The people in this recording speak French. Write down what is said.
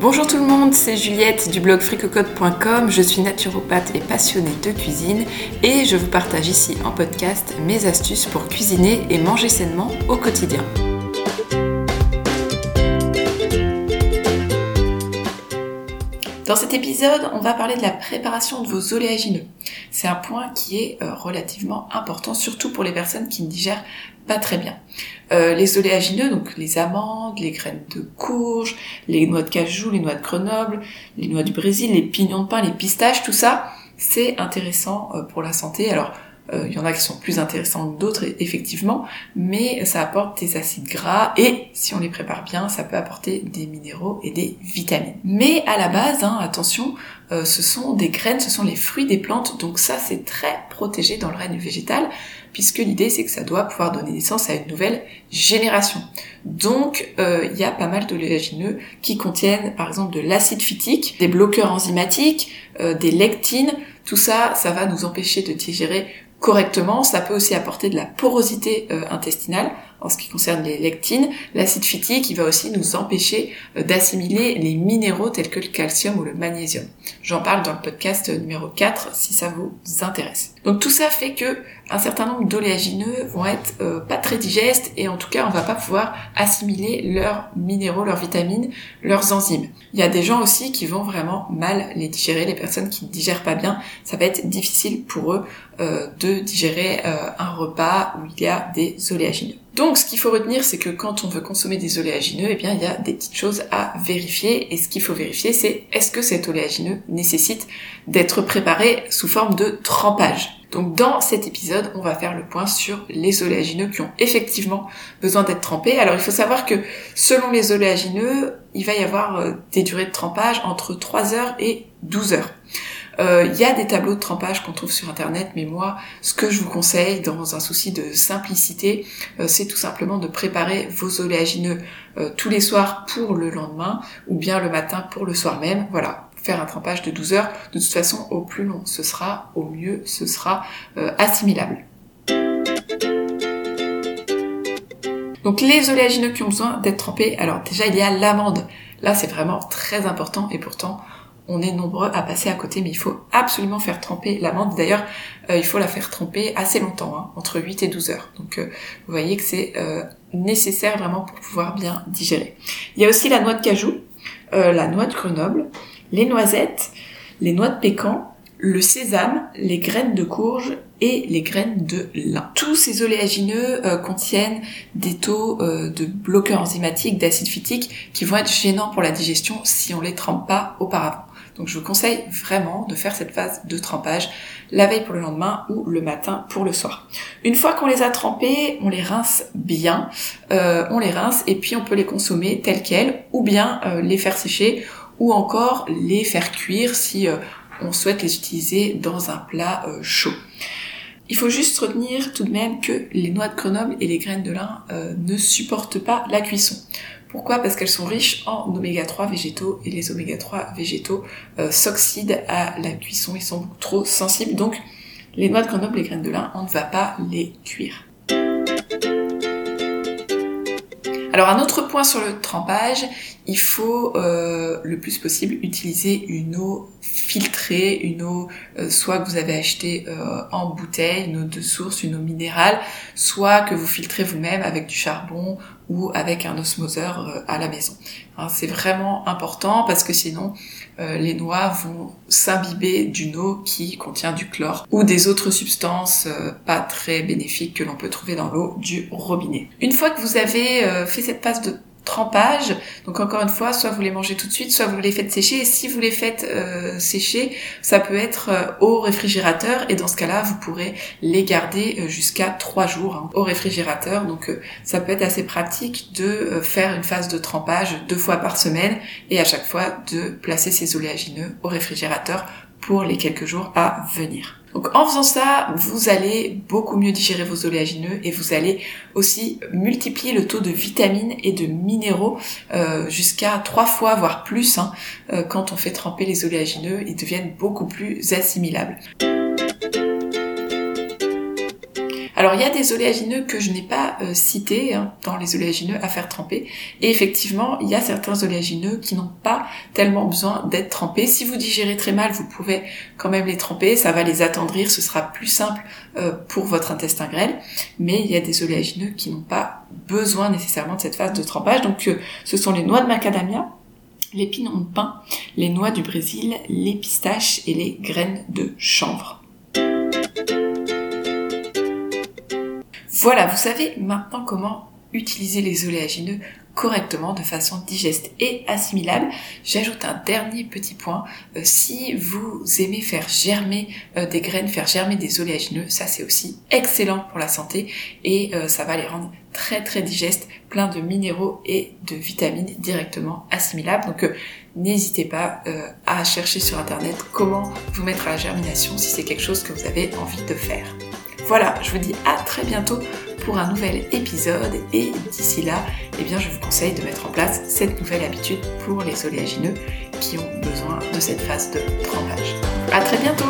Bonjour tout le monde, c'est Juliette du blog fricocode.com. Je suis naturopathe et passionnée de cuisine et je vous partage ici en podcast mes astuces pour cuisiner et manger sainement au quotidien. Dans cet épisode, on va parler de la préparation de vos oléagineux. C'est un point qui est euh, relativement important, surtout pour les personnes qui ne digèrent pas très bien. Euh, les oléagineux, donc les amandes, les graines de courge, les noix de cajou, les noix de Grenoble, les noix du Brésil, les pignons de pain, les pistaches, tout ça, c'est intéressant euh, pour la santé. Alors, il y en a qui sont plus intéressants que d'autres, effectivement, mais ça apporte des acides gras et si on les prépare bien, ça peut apporter des minéraux et des vitamines. Mais à la base, hein, attention, euh, ce sont des graines, ce sont les fruits des plantes, donc ça c'est très protégé dans le règne végétal, puisque l'idée c'est que ça doit pouvoir donner naissance à une nouvelle génération. Donc euh, il y a pas mal d'oléagineux qui contiennent par exemple de l'acide phytique, des bloqueurs enzymatiques, des lectines, tout ça, ça va nous empêcher de digérer correctement. Ça peut aussi apporter de la porosité euh, intestinale en ce qui concerne les lectines. L'acide phytique, qui va aussi nous empêcher euh, d'assimiler les minéraux tels que le calcium ou le magnésium. J'en parle dans le podcast numéro 4 si ça vous intéresse. Donc tout ça fait que un certain nombre d'oléagineux vont être euh, pas très digestes et en tout cas on va pas pouvoir assimiler leurs minéraux, leurs vitamines, leurs enzymes. Il y a des gens aussi qui vont vraiment mal les digérer, les personnes qui ne digèrent pas bien, ça va être difficile pour eux euh, de digérer un repas où il y a des oléagineux. Donc ce qu'il faut retenir, c'est que quand on veut consommer des oléagineux, eh bien il y a des petites choses à vérifier. Et ce qu'il faut vérifier, c'est est-ce que cet oléagineux nécessite d'être préparé sous forme de trempage. Donc dans cet épisode, on va faire le point sur les oléagineux qui ont effectivement besoin d'être trempés. Alors il faut savoir que selon les oléagineux, il va y avoir euh, des durées de trempage entre 3 heures et 12 heures. Euh, il y a des tableaux de trempage qu'on trouve sur internet, mais moi, ce que je vous conseille dans un souci de simplicité, euh, c'est tout simplement de préparer vos oléagineux euh, tous les soirs pour le lendemain, ou bien le matin pour le soir même. Voilà, faire un trempage de 12 heures. De toute façon, au plus long ce sera, au mieux ce sera assimilable. Donc les oléagineux qui ont besoin d'être trempés, alors déjà il y a l'amande. Là c'est vraiment très important et pourtant on est nombreux à passer à côté, mais il faut absolument faire tremper l'amande. D'ailleurs, euh, il faut la faire tremper assez longtemps, hein, entre 8 et 12 heures. Donc euh, vous voyez que c'est euh, nécessaire vraiment pour pouvoir bien digérer. Il y a aussi la noix de cajou, la noix de Grenoble, les noisettes, les noix de pécan, le sésame, les graines de courge et les graines de lin. Tous ces oléagineux contiennent des taux de bloqueurs enzymatiques, d'acide phytique qui vont être gênants pour la digestion si on les trempe pas auparavant. Donc je vous conseille vraiment de faire cette phase de trempage la veille pour le lendemain ou le matin pour le soir. Une fois qu'on les a trempés, on les rince bien, euh, on les rince et puis on peut les consommer tels quels ou bien euh, les faire sécher ou encore les faire cuire si euh, on souhaite les utiliser dans un plat chaud. Il faut juste retenir tout de même que les noix de Grenoble et les graines de lin ne supportent pas la cuisson. Pourquoi? Parce qu'elles sont riches en oméga 3 végétaux et les oméga 3 végétaux euh, s'oxydent à la cuisson, ils sont trop sensibles. Donc les noix de Grenoble, les graines de lin, on ne va pas les cuire. Alors un autre point sur le trempage, il faut euh, le plus possible utiliser une eau filtrée, une eau euh, soit que vous avez acheté euh, en bouteille, une eau de source, une eau minérale, soit que vous filtrez vous-même avec du charbon ou avec un osmoseur à la maison. Hein, c'est vraiment important parce que sinon les noix vont s'imbiber d'une eau qui contient du chlore ou des autres substances pas très bénéfiques que l'on peut trouver dans l'eau du robinet. Une fois que vous avez fait cette passe de trempage. Donc encore une fois, soit vous les mangez tout de suite, soit vous les faites sécher. Et si vous les faites euh, sécher, ça peut être euh, au réfrigérateur. Et dans ce cas-là, vous pourrez les garder euh, jusqu'à trois jours hein, au réfrigérateur. Donc ça peut être assez pratique de faire une phase de trempage deux fois par semaine et à chaque fois de placer ces oléagineux au réfrigérateur pour les quelques jours à venir. Donc en faisant ça, vous allez beaucoup mieux digérer vos oléagineux et vous allez aussi multiplier le taux de vitamines et de minéraux euh, jusqu'à trois fois, voire plus, hein, euh, quand on fait tremper les oléagineux, ils deviennent beaucoup plus assimilables. Alors il y a des oléagineux que je n'ai pas euh, cités hein, dans les oléagineux à faire tremper. Et effectivement, il y a certains oléagineux qui n'ont pas tellement besoin d'être trempés. Si vous digérez très mal, vous pouvez quand même les tremper, ça va les attendrir, ce sera plus simple euh, pour votre intestin grêle. Mais il y a des oléagineux qui n'ont pas besoin nécessairement de cette phase de trempage. Donc euh, ce sont les noix de macadamia, les pinons de pain, les noix du Brésil, les pistaches et les graines de chanvre. Voilà, vous savez maintenant comment utiliser les oléagineux correctement de façon digeste et assimilable. J'ajoute un dernier petit point. Euh, si vous aimez faire germer euh, des graines, faire germer des oléagineux, ça c'est aussi excellent pour la santé et euh, ça va les rendre très très digestes, plein de minéraux et de vitamines directement assimilables. Donc n'hésitez pas à chercher sur internet comment vous mettre à la germination si c'est quelque chose que vous avez envie de faire. Voilà, je vous dis à très bientôt pour un nouvel épisode et d'ici là, eh bien, je vous conseille de mettre en place cette nouvelle habitude pour les oléagineux qui ont besoin de cette phase de trempage. À très bientôt